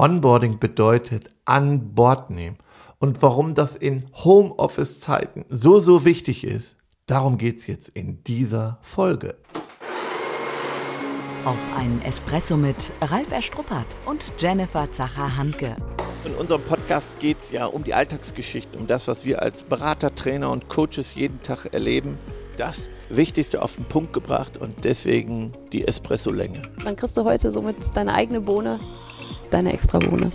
Onboarding bedeutet an Bord nehmen und warum das in Homeoffice-Zeiten so, so wichtig ist, darum geht es jetzt in dieser Folge. Auf einen Espresso mit Ralf Erstruppert und Jennifer Zacher-Hanke. In unserem Podcast geht es ja um die Alltagsgeschichte, um das, was wir als Berater, Trainer und Coaches jeden Tag erleben. Das Wichtigste auf den Punkt gebracht und deswegen die Espresso-Länge. Dann kriegst du heute somit deine eigene Bohne, deine extra Bohne.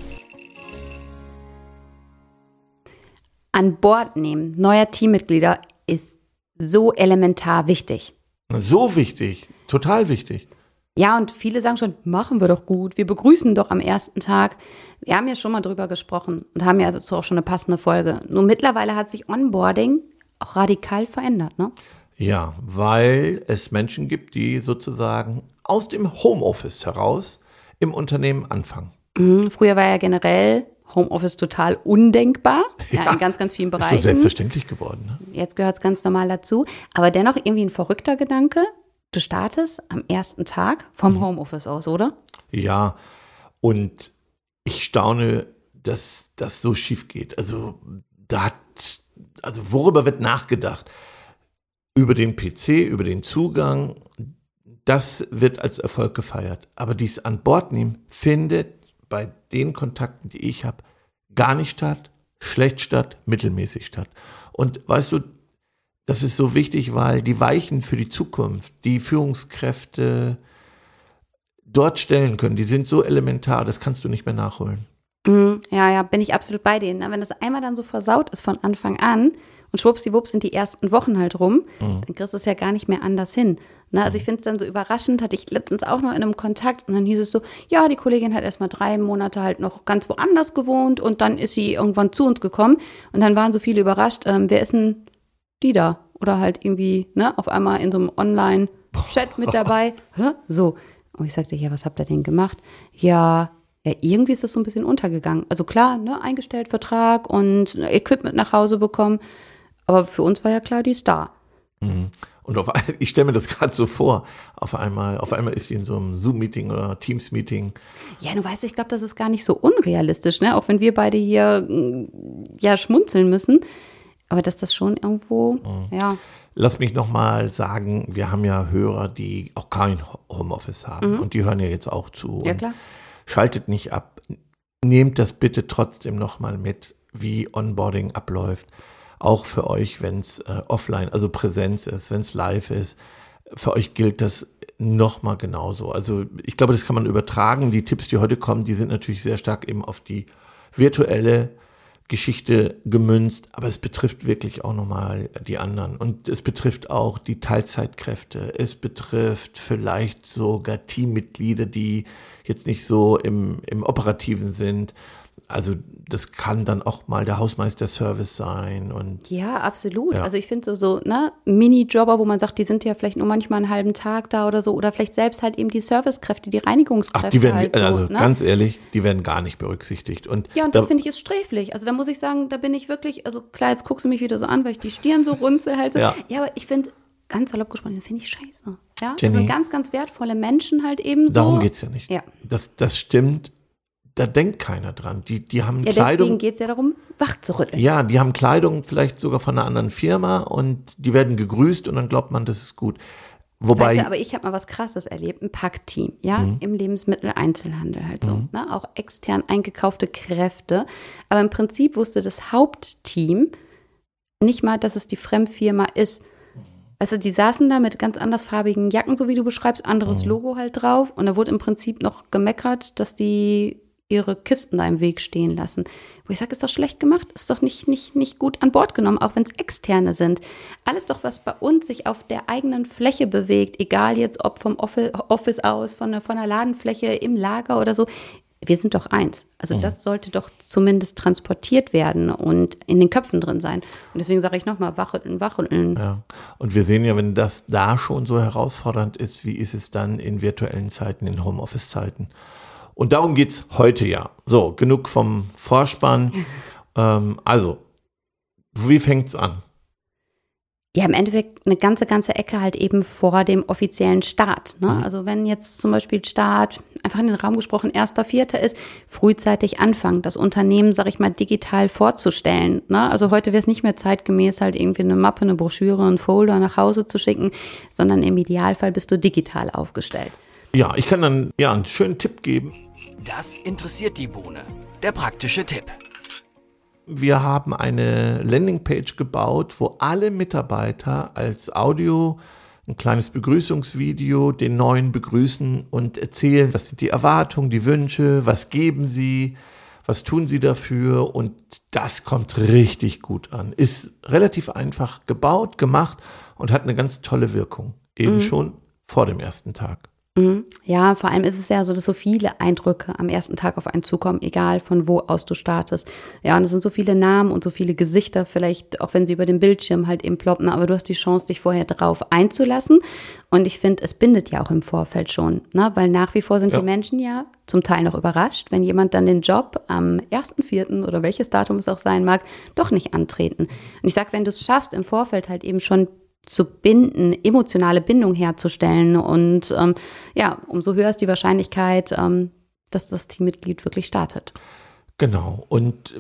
An Bord nehmen neuer Teammitglieder ist so elementar wichtig. So wichtig, total wichtig. Ja, und viele sagen schon, machen wir doch gut, wir begrüßen doch am ersten Tag. Wir haben ja schon mal drüber gesprochen und haben ja dazu auch schon eine passende Folge. Nur mittlerweile hat sich Onboarding auch radikal verändert, ne? Ja, weil es Menschen gibt, die sozusagen aus dem Homeoffice heraus im Unternehmen anfangen. Mhm, früher war ja generell Homeoffice total undenkbar, ja, ja in ganz, ganz vielen Bereichen. Ist so selbstverständlich geworden. Ne? Jetzt gehört es ganz normal dazu. Aber dennoch irgendwie ein verrückter Gedanke, Du startest am ersten Tag vom mhm. Homeoffice aus, oder? Ja, und ich staune, dass das so schief geht. Also da hat, also worüber wird nachgedacht? Über den PC, über den Zugang, das wird als Erfolg gefeiert. Aber dies an Bord nehmen findet bei den Kontakten, die ich habe, gar nicht statt, schlecht statt, mittelmäßig statt. Und weißt du, das ist so wichtig, weil die Weichen für die Zukunft, die Führungskräfte dort stellen können, die sind so elementar, das kannst du nicht mehr nachholen. Mhm, ja, ja, bin ich absolut bei denen. Wenn das einmal dann so versaut ist von Anfang an und schwuppsdiwupps sind die ersten Wochen halt rum, mhm. dann kriegst du es ja gar nicht mehr anders hin. Ne? Also ich mhm. finde es dann so überraschend, hatte ich letztens auch noch in einem Kontakt und dann hieß es so, ja, die Kollegin hat erstmal drei Monate halt noch ganz woanders gewohnt und dann ist sie irgendwann zu uns gekommen und dann waren so viele überrascht, ähm, wer ist denn die da. Oder halt irgendwie, ne, auf einmal in so einem Online-Chat mit dabei. Hä? So. Und ich sagte, ja, was habt ihr denn gemacht? Ja, ja, irgendwie ist das so ein bisschen untergegangen. Also klar, ne, eingestellt Vertrag und Equipment nach Hause bekommen. Aber für uns war ja klar, die ist da. Mhm. Und auf, ich stelle mir das gerade so vor. Auf einmal, auf einmal ist sie in so einem Zoom-Meeting oder Teams-Meeting. Ja, du weißt, ich glaube, das ist gar nicht so unrealistisch, ne? Auch wenn wir beide hier ja schmunzeln müssen. Aber dass das schon irgendwo, mhm. ja. Lass mich nochmal sagen, wir haben ja Hörer, die auch kein Homeoffice haben mhm. und die hören ja jetzt auch zu. Ja, klar. Schaltet nicht ab. Nehmt das bitte trotzdem nochmal mit, wie Onboarding abläuft. Auch für euch, wenn es äh, offline, also Präsenz ist, wenn es live ist. Für euch gilt das nochmal genauso. Also ich glaube, das kann man übertragen. Die Tipps, die heute kommen, die sind natürlich sehr stark eben auf die virtuelle Geschichte gemünzt, aber es betrifft wirklich auch nochmal die anderen. Und es betrifft auch die Teilzeitkräfte. Es betrifft vielleicht sogar Teammitglieder, die jetzt nicht so im, im Operativen sind also das kann dann auch mal der Hausmeister-Service sein und ja, absolut. Ja. Also ich finde so so ne Mini-Jobber, wo man sagt, die sind ja vielleicht nur manchmal einen halben Tag da oder so oder vielleicht selbst halt eben die Servicekräfte, die Reinigungskräfte. Ach, die werden halt so, also ne? ganz ehrlich, die werden gar nicht berücksichtigt und ja und das finde ich ist sträflich. Also da muss ich sagen, da bin ich wirklich, also klar, jetzt guckst du mich wieder so an, weil ich die Stirn so runzel halt so. Ja, ja aber ich finde ganz salopp gesprochen, finde ich scheiße. Ja, Jenny, das sind ganz, ganz wertvolle Menschen halt eben so. Darum geht es ja nicht. Ja. Das, das stimmt da denkt keiner dran. Die, die haben ja, Kleidung. Deswegen geht es ja darum, wach zu rütteln. Ja, die haben Kleidung vielleicht sogar von einer anderen Firma und die werden gegrüßt und dann glaubt man, das ist gut. Wobei. Weißt du, aber ich habe mal was Krasses erlebt, ein Packteam, ja, mhm. im Lebensmitteleinzelhandel halt so, mhm. ne? auch extern eingekaufte Kräfte. Aber im Prinzip wusste das Hauptteam nicht mal, dass es die Fremdfirma ist. Also die saßen da mit ganz andersfarbigen Jacken, so wie du beschreibst, anderes mhm. Logo halt drauf. Und da wurde im Prinzip noch gemeckert, dass die ihre Kisten da im Weg stehen lassen. Wo ich sage, ist doch schlecht gemacht, ist doch nicht, nicht, nicht gut an Bord genommen, auch wenn es externe sind. Alles doch, was bei uns sich auf der eigenen Fläche bewegt, egal jetzt ob vom Office aus, von der, von der Ladenfläche, im Lager oder so, wir sind doch eins. Also mhm. das sollte doch zumindest transportiert werden und in den Köpfen drin sein. Und deswegen sage ich nochmal, wacheln, wacheln. Ja. Und wir sehen ja, wenn das da schon so herausfordernd ist, wie ist es dann in virtuellen Zeiten, in Homeoffice-Zeiten? Und darum geht es heute ja. So, genug vom Vorspann. ähm, also, wie fängt es an? Ja, im Endeffekt eine ganze, ganze Ecke halt eben vor dem offiziellen Start. Ne? Mhm. Also wenn jetzt zum Beispiel Start, einfach in den Raum gesprochen, erster, vierter ist, frühzeitig anfangen, das Unternehmen, sag ich mal, digital vorzustellen. Ne? Also heute wäre es nicht mehr zeitgemäß, halt irgendwie eine Mappe, eine Broschüre, einen Folder nach Hause zu schicken, sondern im Idealfall bist du digital aufgestellt. Ja, ich kann dann ja einen schönen Tipp geben. Das interessiert die Bohne. Der praktische Tipp. Wir haben eine Landingpage gebaut, wo alle Mitarbeiter als Audio ein kleines Begrüßungsvideo den neuen begrüßen und erzählen, was sind die Erwartungen, die Wünsche, was geben sie, was tun sie dafür und das kommt richtig gut an. Ist relativ einfach gebaut, gemacht und hat eine ganz tolle Wirkung. Eben mhm. schon vor dem ersten Tag. Mhm. Ja, vor allem ist es ja so, dass so viele Eindrücke am ersten Tag auf einen zukommen, egal von wo aus du startest. Ja, und es sind so viele Namen und so viele Gesichter, vielleicht auch wenn sie über den Bildschirm halt eben ploppen, aber du hast die Chance, dich vorher drauf einzulassen. Und ich finde, es bindet ja auch im Vorfeld schon, ne? weil nach wie vor sind ja. die Menschen ja zum Teil noch überrascht, wenn jemand dann den Job am 1.4. oder welches Datum es auch sein mag, doch nicht antreten. Und ich sage, wenn du es schaffst, im Vorfeld halt eben schon zu binden, emotionale Bindung herzustellen. Und ähm, ja, umso höher ist die Wahrscheinlichkeit, ähm, dass das Teammitglied wirklich startet. Genau. Und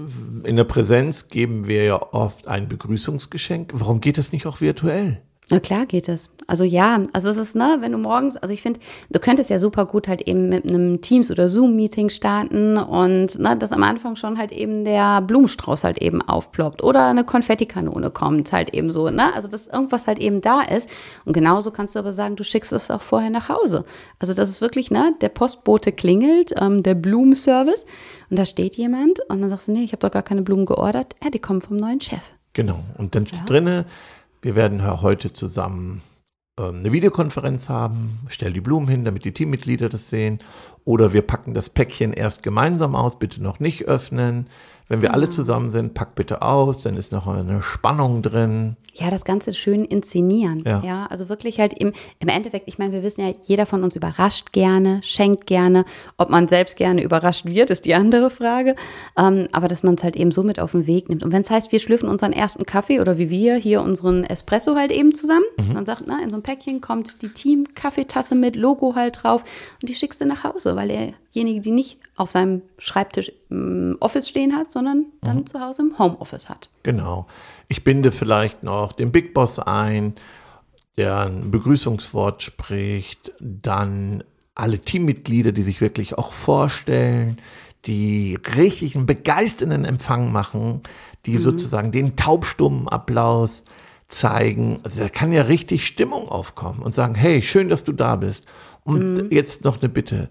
in der Präsenz geben wir ja oft ein Begrüßungsgeschenk. Warum geht das nicht auch virtuell? Na klar geht es. Also ja, also es ist, ne, wenn du morgens, also ich finde, du könntest ja super gut halt eben mit einem Teams- oder Zoom-Meeting starten und ne, dass am Anfang schon halt eben der Blumenstrauß halt eben aufploppt oder eine Konfettikanone kommt halt eben so, ne? Also dass irgendwas halt eben da ist. Und genauso kannst du aber sagen, du schickst es auch vorher nach Hause. Also das ist wirklich, ne, der Postbote klingelt, ähm, der Blumenservice und da steht jemand und dann sagst du, nee, ich habe doch gar keine Blumen geordert. Ja, die kommen vom neuen Chef. Genau. Und dann steht ja. drinne, wir werden heute zusammen ähm, eine Videokonferenz haben, stell die Blumen hin, damit die Teammitglieder das sehen. Oder wir packen das Päckchen erst gemeinsam aus, bitte noch nicht öffnen. Wenn wir alle zusammen sind, pack bitte aus, dann ist noch eine Spannung drin. Ja, das Ganze schön inszenieren. Ja, ja also wirklich halt im, im Endeffekt, ich meine, wir wissen ja, jeder von uns überrascht gerne, schenkt gerne. Ob man selbst gerne überrascht wird, ist die andere Frage. Ähm, aber dass man es halt eben so mit auf den Weg nimmt. Und wenn es heißt, wir schlüpfen unseren ersten Kaffee oder wie wir hier unseren Espresso halt eben zusammen, mhm. man sagt, na, in so einem Päckchen kommt die Team-Kaffeetasse mit Logo halt drauf und die schickst du nach Hause, weil derjenige, die nicht auf seinem Schreibtisch im Office stehen hat, sondern dann mhm. zu Hause im Homeoffice hat. Genau. Ich binde vielleicht noch den Big Boss ein, der ein Begrüßungswort spricht, dann alle Teammitglieder, die sich wirklich auch vorstellen, die richtig einen begeisternden Empfang machen, die mhm. sozusagen den taubstummen Applaus zeigen. Also da kann ja richtig Stimmung aufkommen und sagen, hey, schön, dass du da bist. Und mhm. jetzt noch eine Bitte.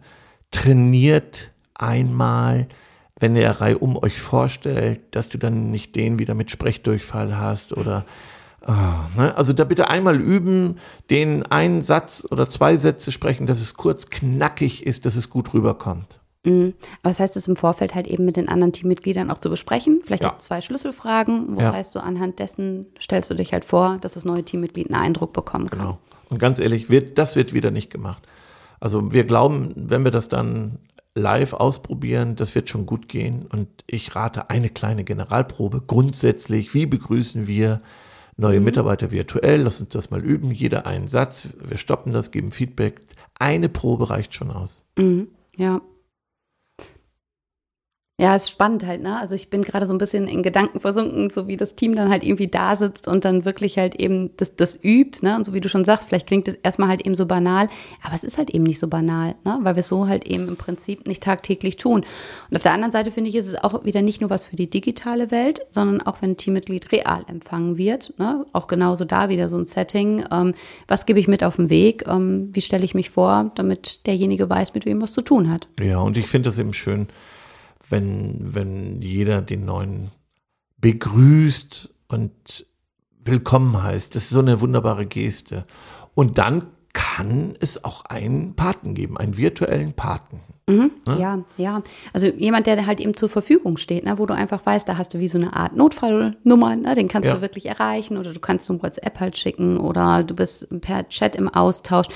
Trainiert einmal, wenn der Reihe um euch vorstellt, dass du dann nicht den wieder mit Sprechdurchfall hast oder oh, ne? also da bitte einmal üben, den einen Satz oder zwei Sätze sprechen, dass es kurz knackig ist, dass es gut rüberkommt. Mhm. Aber das heißt, es im Vorfeld halt eben mit den anderen Teammitgliedern auch zu besprechen. Vielleicht ja. auch zwei Schlüsselfragen, wo ja. heißt, so anhand dessen stellst du dich halt vor, dass das neue Teammitglied einen Eindruck bekommen kann. Genau. Und ganz ehrlich, wird, das wird wieder nicht gemacht. Also wir glauben, wenn wir das dann live ausprobieren, das wird schon gut gehen. Und ich rate eine kleine Generalprobe. Grundsätzlich, wie begrüßen wir neue mhm. Mitarbeiter virtuell? Lass uns das mal üben. Jeder einen Satz. Wir stoppen das, geben Feedback. Eine Probe reicht schon aus. Mhm. Ja, ja, ist spannend halt, ne? Also ich bin gerade so ein bisschen in Gedanken versunken, so wie das Team dann halt irgendwie da sitzt und dann wirklich halt eben das, das übt, ne? Und so wie du schon sagst, vielleicht klingt es erstmal halt eben so banal, aber es ist halt eben nicht so banal, ne? Weil wir es so halt eben im Prinzip nicht tagtäglich tun. Und auf der anderen Seite finde ich, ist es auch wieder nicht nur was für die digitale Welt, sondern auch wenn ein Teammitglied real empfangen wird, ne? Auch genauso da wieder so ein Setting. Ähm, was gebe ich mit auf den Weg? Ähm, wie stelle ich mich vor, damit derjenige weiß, mit wem was zu tun hat? Ja, und ich finde das eben schön, wenn, wenn jeder den neuen begrüßt und willkommen heißt. Das ist so eine wunderbare Geste. Und dann kann es auch einen Paten geben, einen virtuellen Paten. Mhm, ne? Ja, ja. Also jemand, der halt eben zur Verfügung steht, ne, wo du einfach weißt, da hast du wie so eine Art Notfallnummer, ne, den kannst ja. du wirklich erreichen oder du kannst so ein WhatsApp halt schicken oder du bist per Chat im Austausch,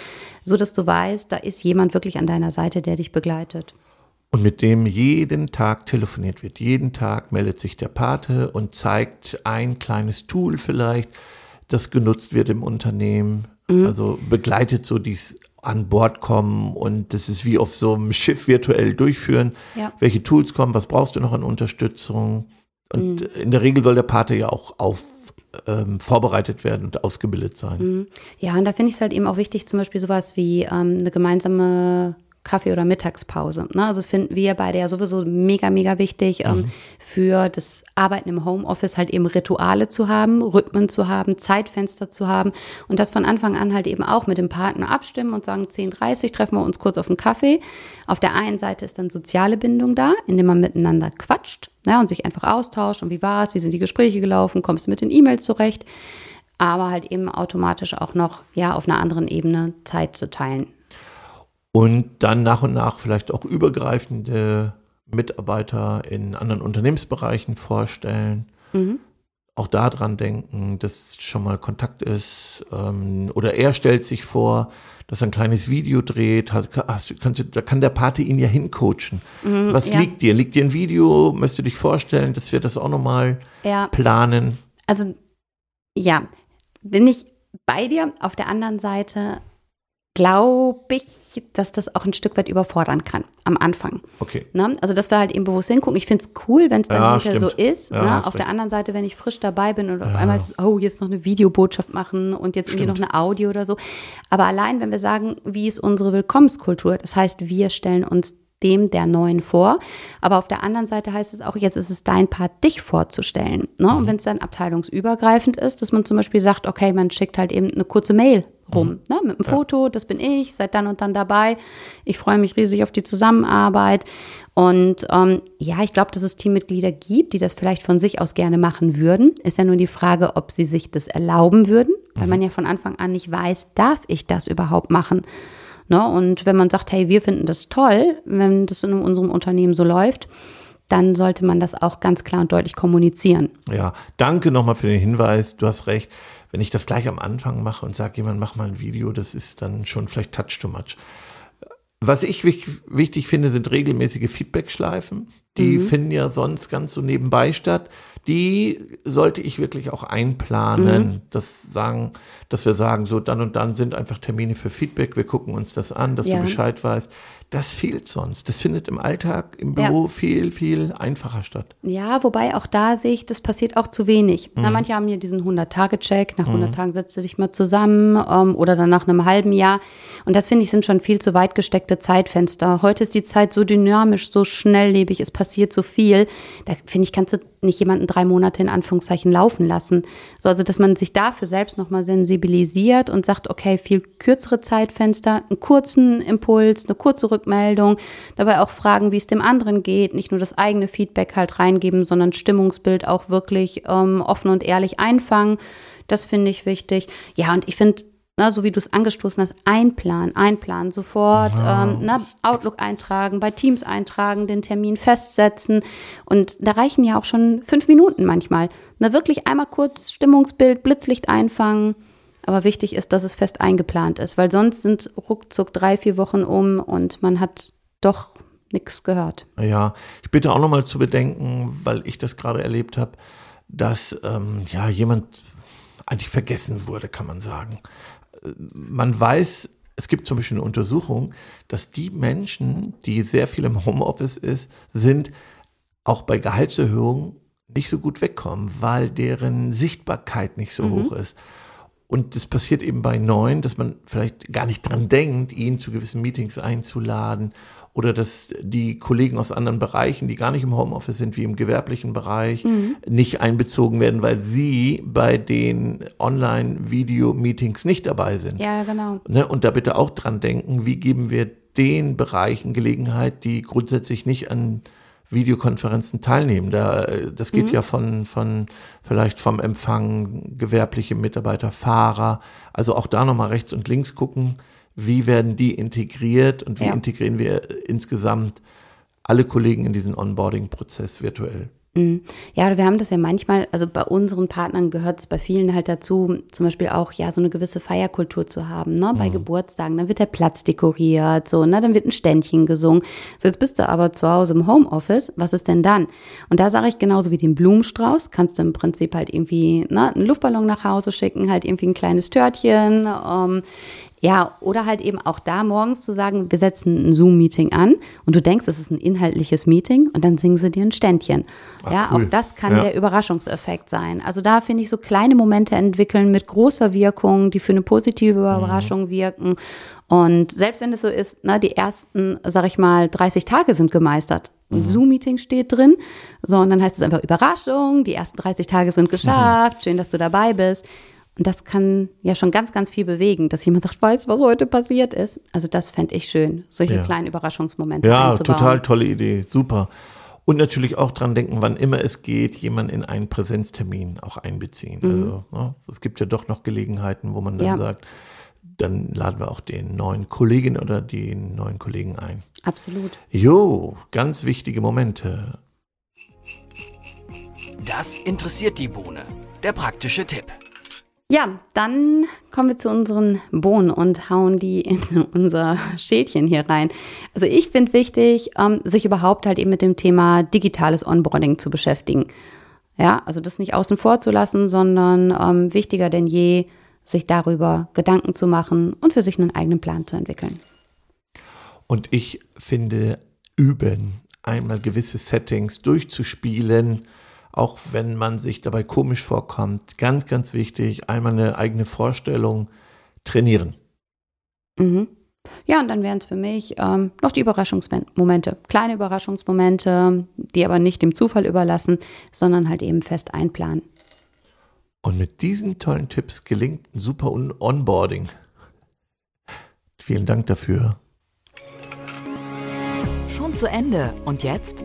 so dass du weißt, da ist jemand wirklich an deiner Seite, der dich begleitet und mit dem jeden Tag telefoniert wird. Jeden Tag meldet sich der Pate und zeigt ein kleines Tool vielleicht, das genutzt wird im Unternehmen. Mhm. Also begleitet so dies an Bord kommen und das ist wie auf so einem Schiff virtuell durchführen. Ja. Welche Tools kommen, was brauchst du noch an Unterstützung? Und mhm. in der Regel soll der Pate ja auch auf ähm, vorbereitet werden und ausgebildet sein. Mhm. Ja, und da finde ich es halt eben auch wichtig, zum Beispiel sowas wie ähm, eine gemeinsame Kaffee- oder Mittagspause. Ne? Also das finden wir beide ja sowieso mega, mega wichtig, ähm, mhm. ähm, für das Arbeiten im Homeoffice halt eben Rituale zu haben, Rhythmen zu haben, Zeitfenster zu haben und das von Anfang an halt eben auch mit dem Partner abstimmen und sagen, 10.30 treffen wir uns kurz auf einen Kaffee. Auf der einen Seite ist dann soziale Bindung da, indem man miteinander quatscht ne? und sich einfach austauscht und wie war es, wie sind die Gespräche gelaufen, kommst du mit den E-Mails zurecht, aber halt eben automatisch auch noch ja auf einer anderen Ebene Zeit zu teilen und dann nach und nach vielleicht auch übergreifende Mitarbeiter in anderen Unternehmensbereichen vorstellen. Mhm. Auch daran denken, dass schon mal Kontakt ist. Ähm, oder er stellt sich vor, dass er ein kleines Video dreht. Hast, hast, kannst du, da kann der Pate ihn ja hincoachen. Mhm, Was ja. liegt dir? Liegt dir ein Video? Möchtest du dich vorstellen, dass wir das auch nochmal ja. planen? Also ja, bin ich bei dir. Auf der anderen Seite glaube ich, dass das auch ein Stück weit überfordern kann am Anfang. Okay. Ne? Also, dass wir halt eben bewusst hingucken. Ich finde es cool, wenn es dann ja, hinterher so ist. Ja, ne? Auf recht. der anderen Seite, wenn ich frisch dabei bin und ja. auf einmal, oh, jetzt noch eine Videobotschaft machen und jetzt stimmt. irgendwie noch eine Audio oder so. Aber allein, wenn wir sagen, wie ist unsere Willkommenskultur? Das heißt, wir stellen uns dem der Neuen vor. Aber auf der anderen Seite heißt es auch, jetzt ist es dein Part, dich vorzustellen. Ne? Und mhm. wenn es dann abteilungsübergreifend ist, dass man zum Beispiel sagt, okay, man schickt halt eben eine kurze Mail rum, mhm. ne, mit einem. Foto, das bin ich, seid dann und dann dabei. Ich freue mich riesig auf die Zusammenarbeit. Und ähm, ja, ich glaube, dass es Teammitglieder gibt, die das vielleicht von sich aus gerne machen würden. Ist ja nur die Frage, ob sie sich das erlauben würden, weil mhm. man ja von Anfang an nicht weiß, darf ich das überhaupt machen? Ne? Und wenn man sagt, hey, wir finden das toll, wenn das in unserem Unternehmen so läuft, dann sollte man das auch ganz klar und deutlich kommunizieren. Ja, danke nochmal für den Hinweis. Du hast recht wenn ich das gleich am Anfang mache und sage, jemand mach mal ein Video, das ist dann schon vielleicht touch too much. Was ich wichtig finde, sind regelmäßige Feedback-Schleifen. Die mhm. finden ja sonst ganz so nebenbei statt. Die sollte ich wirklich auch einplanen. Mhm. Das sagen, dass wir sagen, so dann und dann sind einfach Termine für Feedback. Wir gucken uns das an, dass ja. du Bescheid weißt. Das fehlt sonst. Das findet im Alltag, im Büro ja. viel, viel einfacher statt. Ja, wobei auch da sehe ich, das passiert auch zu wenig. Mhm. Na, manche haben hier diesen 100-Tage-Check. Nach 100 mhm. Tagen setzt du dich mal zusammen ähm, oder dann nach einem halben Jahr. Und das finde ich sind schon viel zu weit gesteckte Zeitfenster. Heute ist die Zeit so dynamisch, so schnelllebig. Es passiert so viel. Da finde ich, kannst du nicht jemanden drei Monate in Anführungszeichen laufen lassen. So, also, dass man sich dafür selbst nochmal sensibilisiert und sagt, okay, viel kürzere Zeitfenster, einen kurzen Impuls, eine kurze Rückmeldung, dabei auch fragen, wie es dem anderen geht, nicht nur das eigene Feedback halt reingeben, sondern Stimmungsbild auch wirklich ähm, offen und ehrlich einfangen. Das finde ich wichtig. Ja, und ich finde, na, so wie du es angestoßen hast, einplanen, einplanen, sofort wow. ähm, na, Outlook eintragen, bei Teams eintragen, den Termin festsetzen. Und da reichen ja auch schon fünf Minuten manchmal. Na, wirklich einmal kurz Stimmungsbild, Blitzlicht einfangen. Aber wichtig ist, dass es fest eingeplant ist, weil sonst sind ruckzuck drei, vier Wochen um und man hat doch nichts gehört. Ja, ich bitte auch nochmal zu bedenken, weil ich das gerade erlebt habe, dass ähm, ja jemand eigentlich vergessen wurde, kann man sagen. Man weiß, es gibt zum Beispiel eine Untersuchung, dass die Menschen, die sehr viel im Homeoffice ist, sind auch bei Gehaltserhöhungen nicht so gut wegkommen, weil deren Sichtbarkeit nicht so mhm. hoch ist. Und das passiert eben bei neuen, dass man vielleicht gar nicht dran denkt, ihn zu gewissen Meetings einzuladen oder dass die Kollegen aus anderen Bereichen, die gar nicht im Homeoffice sind, wie im gewerblichen Bereich, mhm. nicht einbezogen werden, weil sie bei den Online-Video-Meetings nicht dabei sind. Ja, genau. Ne? Und da bitte auch dran denken, wie geben wir den Bereichen Gelegenheit, die grundsätzlich nicht an Videokonferenzen teilnehmen. Da, das geht mhm. ja von, von vielleicht vom Empfang, gewerbliche Mitarbeiter, Fahrer. Also auch da nochmal rechts und links gucken, wie werden die integriert und wie ja. integrieren wir insgesamt alle Kollegen in diesen Onboarding-Prozess virtuell. Mhm. Ja, wir haben das ja manchmal, also bei unseren Partnern gehört es bei vielen halt dazu, zum Beispiel auch ja so eine gewisse Feierkultur zu haben, ne? Bei mhm. Geburtstagen, dann wird der Platz dekoriert, so, ne? Dann wird ein Ständchen gesungen. So, jetzt bist du aber zu Hause im Homeoffice, was ist denn dann? Und da sage ich genauso wie den Blumenstrauß, kannst du im Prinzip halt irgendwie ne, einen Luftballon nach Hause schicken, halt irgendwie ein kleines Törtchen, ähm, ja, oder halt eben auch da morgens zu sagen, wir setzen ein Zoom-Meeting an und du denkst, es ist ein inhaltliches Meeting und dann singen sie dir ein Ständchen. Ach, ja, cool. auch das kann ja. der Überraschungseffekt sein. Also da finde ich so kleine Momente entwickeln mit großer Wirkung, die für eine positive mhm. Überraschung mhm. wirken. Und selbst wenn es so ist, ne, die ersten, sag ich mal, 30 Tage sind gemeistert. Ein mhm. Zoom-Meeting steht drin, so, und dann heißt es einfach Überraschung, die ersten 30 Tage sind geschafft, mhm. schön, dass du dabei bist. Und das kann ja schon ganz, ganz viel bewegen, dass jemand sagt, weiß, was heute passiert ist. Also das fände ich schön, solche ja. kleinen Überraschungsmomente Ja, total tolle Idee, super. Und natürlich auch dran denken, wann immer es geht, jemanden in einen Präsenztermin auch einbeziehen. Mhm. Also ne, es gibt ja doch noch Gelegenheiten, wo man dann ja. sagt, dann laden wir auch den neuen Kollegin oder den neuen Kollegen ein. Absolut. Jo, ganz wichtige Momente. Das interessiert die Bohne. Der praktische Tipp. Ja, dann kommen wir zu unseren Bohnen und hauen die in unser Schälchen hier rein. Also ich finde wichtig, ähm, sich überhaupt halt eben mit dem Thema digitales Onboarding zu beschäftigen. Ja, also das nicht außen vor zu lassen, sondern ähm, wichtiger denn je, sich darüber Gedanken zu machen und für sich einen eigenen Plan zu entwickeln. Und ich finde, üben, einmal gewisse Settings durchzuspielen, auch wenn man sich dabei komisch vorkommt. Ganz, ganz wichtig, einmal eine eigene Vorstellung trainieren. Mhm. Ja, und dann wären es für mich ähm, noch die Überraschungsmomente. Kleine Überraschungsmomente, die aber nicht dem Zufall überlassen, sondern halt eben fest einplanen. Und mit diesen tollen Tipps gelingt ein super Onboarding. Vielen Dank dafür. Schon zu Ende. Und jetzt?